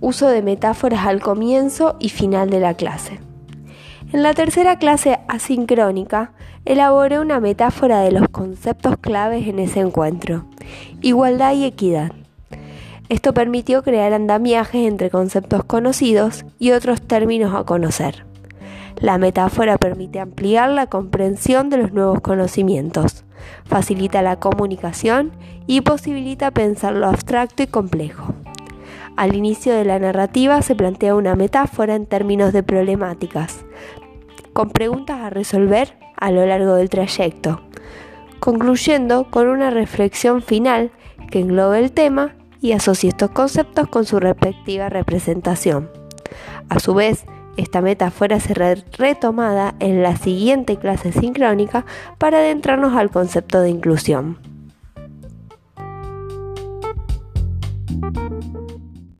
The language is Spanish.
Uso de metáforas al comienzo y final de la clase. En la tercera clase asincrónica, elaboré una metáfora de los conceptos claves en ese encuentro, igualdad y equidad. Esto permitió crear andamiajes entre conceptos conocidos y otros términos a conocer. La metáfora permite ampliar la comprensión de los nuevos conocimientos, facilita la comunicación y posibilita pensar lo abstracto y complejo. Al inicio de la narrativa se plantea una metáfora en términos de problemáticas, con preguntas a resolver a lo largo del trayecto, concluyendo con una reflexión final que englobe el tema y asocie estos conceptos con su respectiva representación. A su vez, esta metáfora será retomada en la siguiente clase sincrónica para adentrarnos al concepto de inclusión.